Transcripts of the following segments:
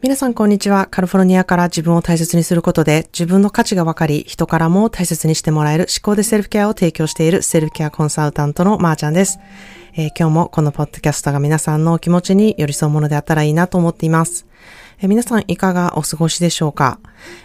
皆さんこんにちは。カリフォルニアから自分を大切にすることで自分の価値が分かり、人からも大切にしてもらえる思考でセルフケアを提供しているセルフケアコンサルタントのまーちゃんです、えー、今日もこのポッドキャストが皆さんのお気持ちに寄り添うものであったらいいなと思っています。えー、皆さんいかがお過ごしでしょうか、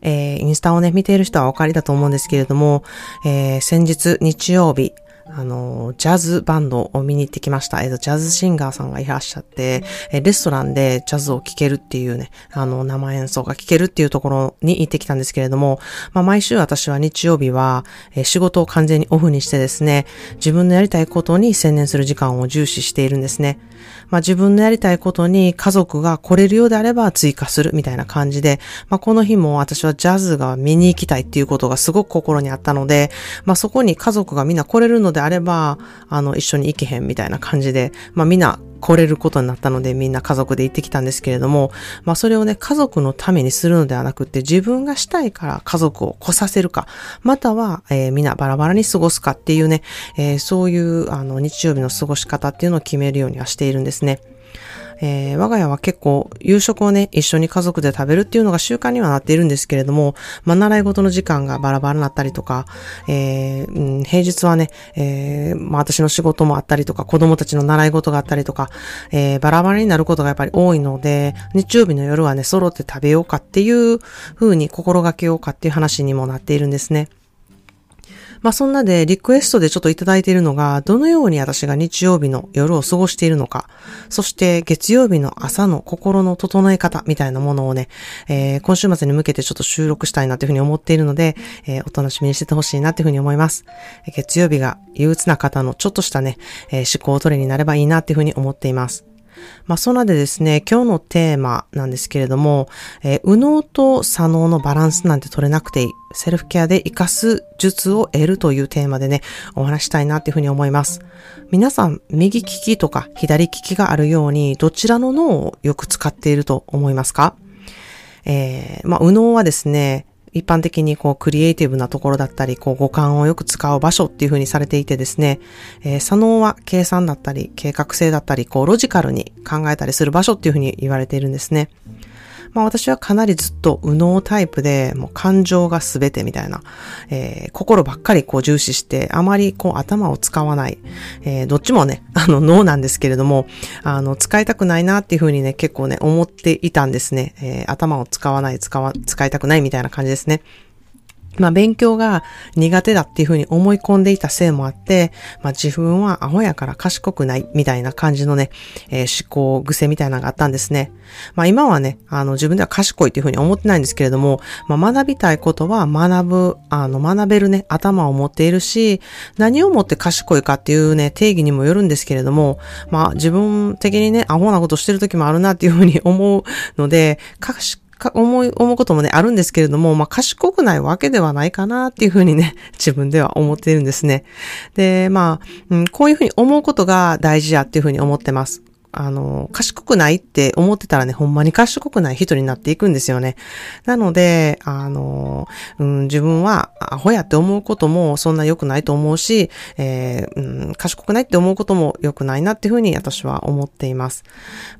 えー、インスタをね、見ている人はお分かりだと思うんですけれども、え先日日曜日、あの、ジャズバンドを見に行ってきました。えっと、ジャズシンガーさんがいらっしゃって、えレストランでジャズを聴けるっていうね、あの、生演奏が聴けるっていうところに行ってきたんですけれども、まあ、毎週私は日曜日は、え仕事を完全にオフにしてですね、自分のやりたいことに専念する時間を重視しているんですね。まあ、自分のやりたいことに家族が来れるようであれば追加するみたいな感じで、まあ、この日も私はジャズが見に行きたいっていうことがすごく心にあったので、まあ、そこに家族がみんな来れるのでであれば、あの、一緒に行けへんみたいな感じで、まあ、みんな来れることになったのでみんな家族で行ってきたんですけれども、まあそれをね、家族のためにするのではなくて自分がしたいから家族を来させるか、または、えー、みんなバラバラに過ごすかっていうね、えー、そういうあの日曜日の過ごし方っていうのを決めるようにはしているんですね。えー、我が家は結構夕食をね、一緒に家族で食べるっていうのが習慣にはなっているんですけれども、まあ、習い事の時間がバラバラになったりとか、えー、うん、平日はね、えー、まあ、私の仕事もあったりとか、子供たちの習い事があったりとか、えー、バラバラになることがやっぱり多いので、日曜日の夜はね、揃って食べようかっていう風に心がけようかっていう話にもなっているんですね。まあそんなでリクエストでちょっといただいているのが、どのように私が日曜日の夜を過ごしているのか、そして月曜日の朝の心の整え方みたいなものをね、えー、今週末に向けてちょっと収録したいなというふうに思っているので、えー、お楽しみにしててほしいなというふうに思います。月曜日が憂鬱な方のちょっとしたね、えー、思考トレになればいいなというふうに思っています。まあ、そんなでですね、今日のテーマなんですけれども、えー、右脳と左脳のバランスなんて取れなくていい。セルフケアで活かす術を得るというテーマでね、お話したいなっていうふうに思います。皆さん、右利きとか左利きがあるように、どちらの脳をよく使っていると思いますか？えー、まあ、右脳はですね、一般的にこうクリエイティブなところだったり、こう五感をよく使う場所っていう風にされていてですね、えー、左脳は計算だったり、計画性だったり、こうロジカルに考えたりする場所っていう風に言われているんですね。まあ私はかなりずっと右脳タイプで、もう感情が全てみたいな、えー、心ばっかりこう重視して、あまりこう頭を使わない、えー、どっちもね、あの脳なんですけれども、あの、使いたくないなっていうふうにね、結構ね、思っていたんですね。えー、頭を使わない、使わ、使いたくないみたいな感じですね。まあ勉強が苦手だっていうふうに思い込んでいたせいもあって、まあ自分はアホやから賢くないみたいな感じのね、えー、思考癖みたいなのがあったんですね。まあ今はね、あの自分では賢いっていうふうに思ってないんですけれども、まあ学びたいことは学ぶ、あの学べるね、頭を持っているし、何をもって賢いかっていうね、定義にもよるんですけれども、まあ自分的にね、アホなことしてる時もあるなっていうふうに思うので、賢か思い、思うこともね、あるんですけれども、まあ、賢くないわけではないかなっていうふうにね、自分では思っているんですね。で、まあ、うん、こういうふうに思うことが大事やっていうふうに思ってます。あの、賢くないって思ってたらね、ほんまに賢くない人になっていくんですよね。なので、あの、うん、自分はアホやって思うこともそんな良くないと思うし、えー、うん、賢くないって思うことも良くないなっていうふうに私は思っています。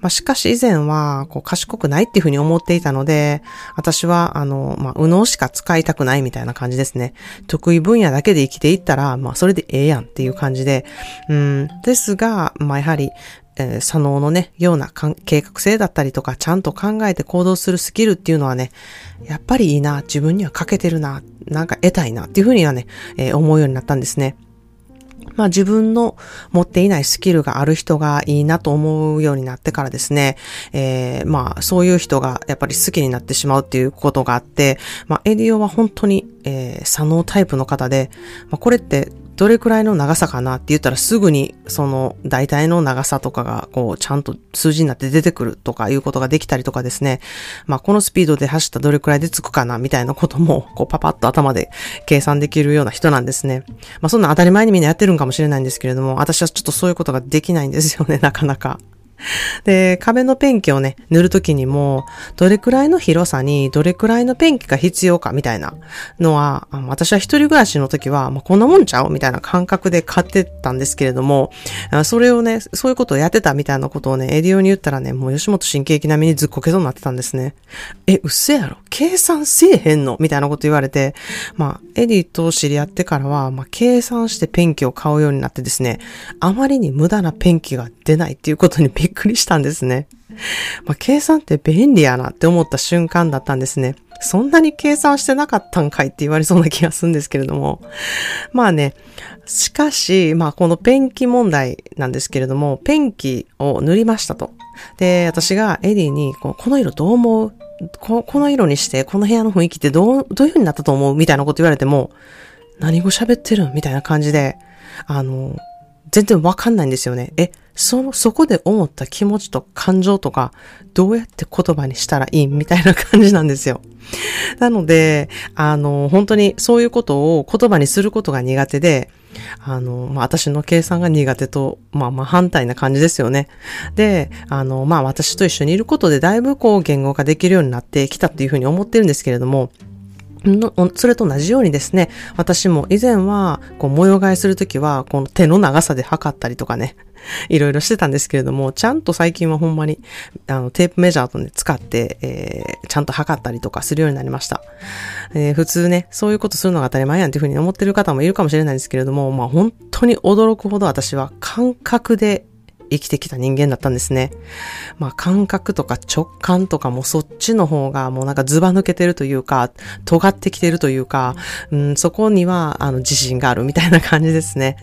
まあ、しかし以前は、こう、賢くないっていうふうに思っていたので、私は、あの、まあ、右脳しか使いたくないみたいな感じですね。得意分野だけで生きていったら、まあ、それでええやんっていう感じで、うん、ですが、まあ、やはり、えー、左脳のね、ような計画性だったりとか、ちゃんと考えて行動するスキルっていうのはね、やっぱりいいな、自分には欠けてるな、なんか得たいなっていうふうにはね、えー、思うようになったんですね。まあ自分の持っていないスキルがある人がいいなと思うようになってからですね、えー、まあそういう人がやっぱり好きになってしまうっていうことがあって、まあエディオは本当に、えー、左脳タイプの方で、まあこれってどれくらいの長さかなって言ったらすぐにその大体の長さとかがこうちゃんと数字になって出てくるとかいうことができたりとかですね。まあこのスピードで走ったどれくらいで着くかなみたいなこともこうパパッと頭で計算できるような人なんですね。まあそんな当たり前にみんなやってるんかもしれないんですけれども、私はちょっとそういうことができないんですよね、なかなか。で、壁のペンキをね、塗るときにも、どれくらいの広さにどれくらいのペンキが必要かみたいなのは、私は一人暮らしの時は、まあ、こんなもんちゃう？みたいな感覚で買ってたんですけれども、それをね、そういうことをやってたみたいなことをね、エディオに言ったらね、もう吉本新喜劇並みにずっこけそうになってたんですね。え、うっせやろ？計算せえへんの？みたいなこと言われて、まあ、エディと知り合ってからは、まあ、計算してペンキを買うようになってですね、あまりに無駄なペンキが出ないっていうことにびっっくりしたんですね。まあ、計算って便利やなって思った瞬間だったんですね。そんなに計算してなかったんかいって言われそうな気がするんですけれども。まあね、しかし、まあこのペンキ問題なんですけれども、ペンキを塗りましたと。で、私がエディにこの色どう思う？ここの色にして、この部屋の雰囲気ってどう、どういう風になったと思う？みたいなこと言われても、何語喋ってる？みたいな感じで、あの、全然わかんないんですよね。え、その、そこで思った気持ちと感情とか、どうやって言葉にしたらいいみたいな感じなんですよ。なので、あの、本当にそういうことを言葉にすることが苦手で、あの、まあ、私の計算が苦手と、まあ、まあ、反対な感じですよね。で、あの、まあ、私と一緒にいることでだいぶこう言語化できるようになってきたっていうふうに思ってるんですけれども、それと同じようにですね、私も以前は、こう、模様替えするときは、この手の長さで測ったりとかね、いろいろしてたんですけれども、ちゃんと最近はほんまに、あの、テープメジャーとね、使って、えー、ちゃんと測ったりとかするようになりました。えー、普通ね、そういうことするのが当たり前やんっていうふうに思ってる方もいるかもしれないんですけれども、まあ本当に驚くほど私は感覚で生きてきた人間だったんですね。まあ感覚とか直感とかもそっちの方がもうなんかズバ抜けてるというか、尖ってきてるというか、うん、そこにはあの自信があるみたいな感じですね。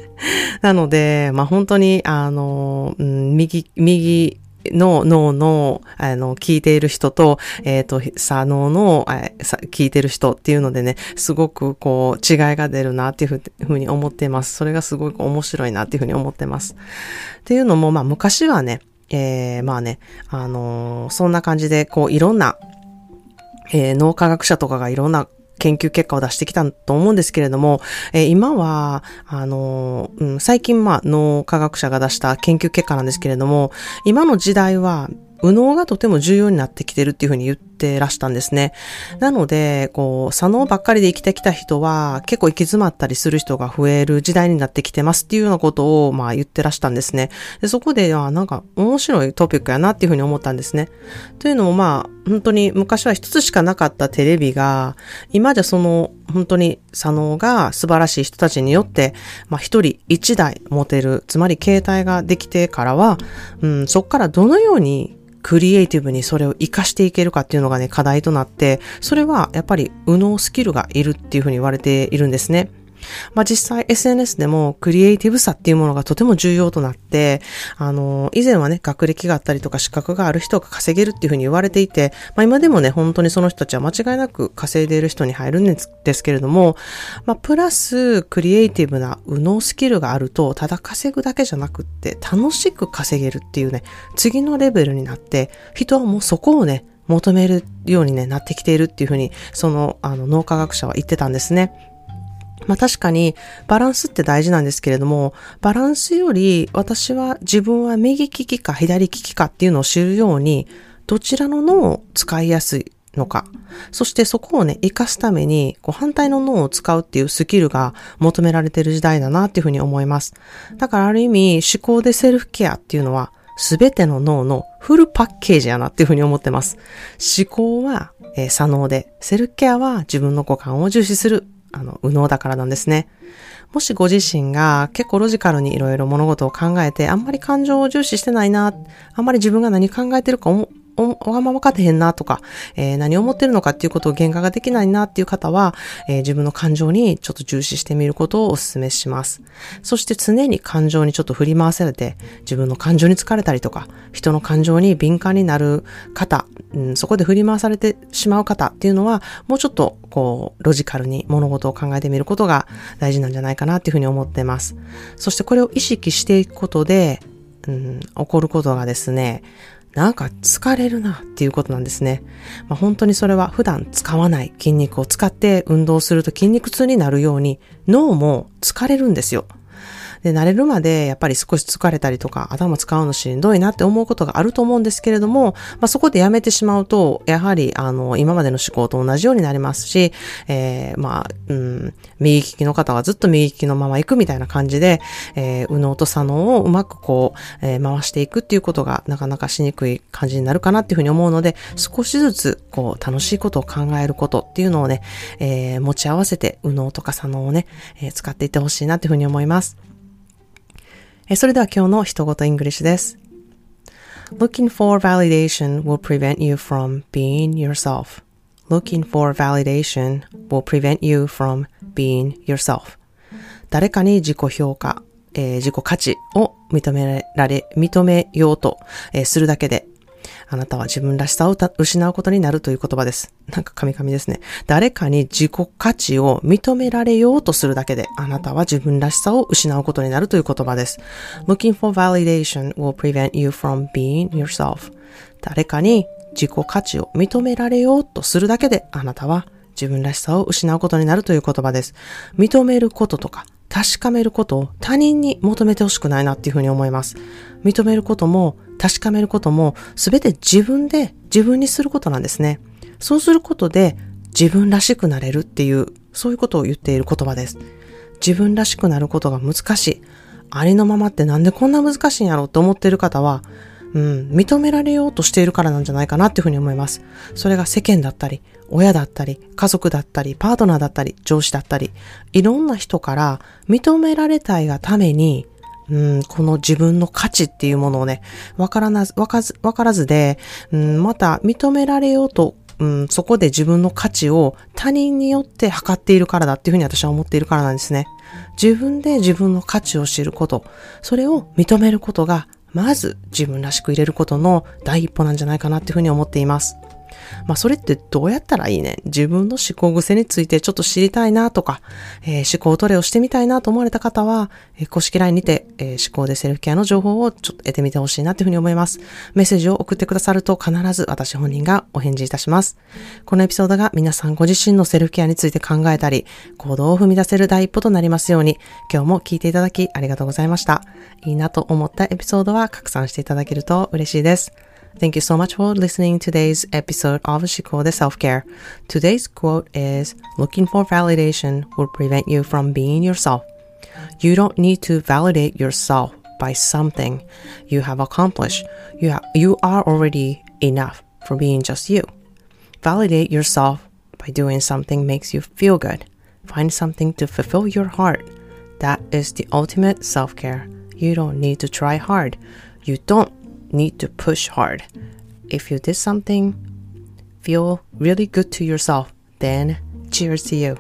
なので、まあ本当にあの、うん、右、右、の脳の、あの、聞いている人と、えっ、ー、と、左脳の、えー、聞いてる人っていうのでね、すごくこう、違いが出るなっていうふうに思っています。それがすごく面白いなっていうふうに思ってます。っていうのも、まあ、昔はね、えー、まあね、あのー、そんな感じで、こう、いろんな、えー、脳科学者とかがいろんな研究結果を出してきたと思うんですけれども、えー、今は、あの、うん、最近まあ脳科学者が出した研究結果なんですけれども、今の時代は右脳がとても重要になってきてるっていうふうに言ってってらしたんですね。なので、こう、左脳ばっかりで生きてきた人は結構行き詰まったりする人が増える時代になってきてますっていうようなことを、まあ言ってらしたんですね。でそこで、あなんか面白いトピックやなっていうふうに思ったんですね。というのもまあ、本当に昔は一つしかなかったテレビが、今じゃその本当に左脳が素晴らしい人たちによって、まあ一人一台持てる、つまり携帯ができてからは、うん、そこからどのようにクリエイティブにそれを活かしていけるかっていうのがね、課題となって、それはやっぱり右脳スキルがいるっていうふうに言われているんですね。まあ、実際 SNS でもクリエイティブさっていうものがとても重要となって、あの、以前はね、学歴があったりとか資格がある人が稼げるっていうふうに言われていて、まあ、今でもね、本当にその人たちは間違いなく稼いでいる人に入るんですけれども、まあ、プラスクリエイティブな右脳スキルがあると、ただ稼ぐだけじゃなくって、楽しく稼げるっていうね、次のレベルになって、人はもうそこをね、求めるようにね、なってきているっていうふうに、その、あの、脳科学者は言ってたんですね。まあ確かにバランスって大事なんですけれども、バランスより私は自分は右利きか左利きかっていうのを知るように、どちらの脳を使いやすいのか。そしてそこをね、活かすために、こう反対の脳を使うっていうスキルが求められてる時代だなっていうふうに思います。だからある意味、思考でセルフケアっていうのは、すべての脳のフルパッケージやなっていうふうに思ってます。思考は、えー、左脳で、セルフケアは自分の五感を重視するあの、右脳だからなんですね。もしご自身が結構ロジカルにいろいろ物事を考えて、あんまり感情を重視してないな、あんまり自分が何考えてるかお、おがま分かってへんなとか、えー、何を思ってるのかっていうことを言語ができないなっていう方は、えー、自分の感情にちょっと重視してみることをお勧めします。そして常に感情にちょっと振り回されて、自分の感情に疲れたりとか、人の感情に敏感になる方、うん、そこで振り回されてしまう方っていうのは、もうちょっとこう、ロジカルに物事を考えてみることが大事なんじゃないかなっていうふうに思ってます。そしてこれを意識していくことで、うん、起こることがですね、なんか疲れるなっていうことなんですね。まあ、本当にそれは普段使わない筋肉を使って運動すると筋肉痛になるように脳も疲れるんですよ。で、慣れるまでやっぱり少し疲れたりとか、頭使うのしんどいなって思うことがあると思うんですけれども、まあ、そこでやめてしまうと、やはり、あの、今までの思考と同じようになりますし、えー、まあ、うん、右利きの方はずっと右利きのまま行くみたいな感じで、えー、右脳と左脳をうまくこう、えー、回していくっていうことがなかなかしにくい感じになるかなっていうふうに思うので、少しずつ、こう、楽しいことを考えることっていうのをね、えー、持ち合わせて、右脳とか左脳をね、えー、使っていってほしいなっていうふうに思います。それでは今日の一言イングリッシュです。Looking for validation will prevent you from being yourself. Looking for validation will prevent you from being yourself. 誰かに自己評価、えー、自己価値を認められ、認めようと、えー、するだけで、あなたは自分らしさを失うことになるという言葉です。なんかカミカミですね。誰かに自己価値を認められようとするだけで、あなたは自分らしさを失うことになるという言葉です。Looking for validation will prevent you from being yourself. 誰かに自己価値を認められようとするだけで、あなたは自分らしさを失うことになるという言葉です。認めることとか、確かめることを他人に求めてほしくないなっていうふうに思います。認めることも確かめることも全て自分で自分にすることなんですね。そうすることで自分らしくなれるっていう、そういうことを言っている言葉です。自分らしくなることが難しい。ありのままってなんでこんな難しいんやろって思っている方は、うん、認められようとしているからなんじゃないかなっていうふうに思います。それが世間だったり、親だったり、家族だったり、パートナーだったり、上司だったり、いろんな人から認められたいがために、うん、この自分の価値っていうものをね、わからな、わかず、わからずで、うん、また認められようと、うん、そこで自分の価値を他人によって測っているからだっていうふうに私は思っているからなんですね。自分で自分の価値を知ること、それを認めることが、まず自分らしく入れることの第一歩なんじゃないかなっていうふうに思っています。まあそれってどうやったらいいね？自分の思考癖についてちょっと知りたいなとか、えー、思考トレをしてみたいなと思われた方は、えー、公式 LINE にて、えー、思考でセルフケアの情報をちょっと得てみてほしいなというふうに思います。メッセージを送ってくださると必ず私本人がお返事いたします。このエピソードが皆さんご自身のセルフケアについて考えたり、行動を踏み出せる第一歩となりますように、今日も聞いていただきありがとうございました。いいなと思ったエピソードは拡散していただけると嬉しいです。Thank you so much for listening to today's episode of Shikode Self-Care. Today's quote is, looking for validation will prevent you from being yourself. You don't need to validate yourself by something you have accomplished. You, ha- you are already enough for being just you. Validate yourself by doing something makes you feel good. Find something to fulfill your heart. That is the ultimate self-care. You don't need to try hard. You don't need to push hard. If you did something, feel really good to yourself, then cheers to you.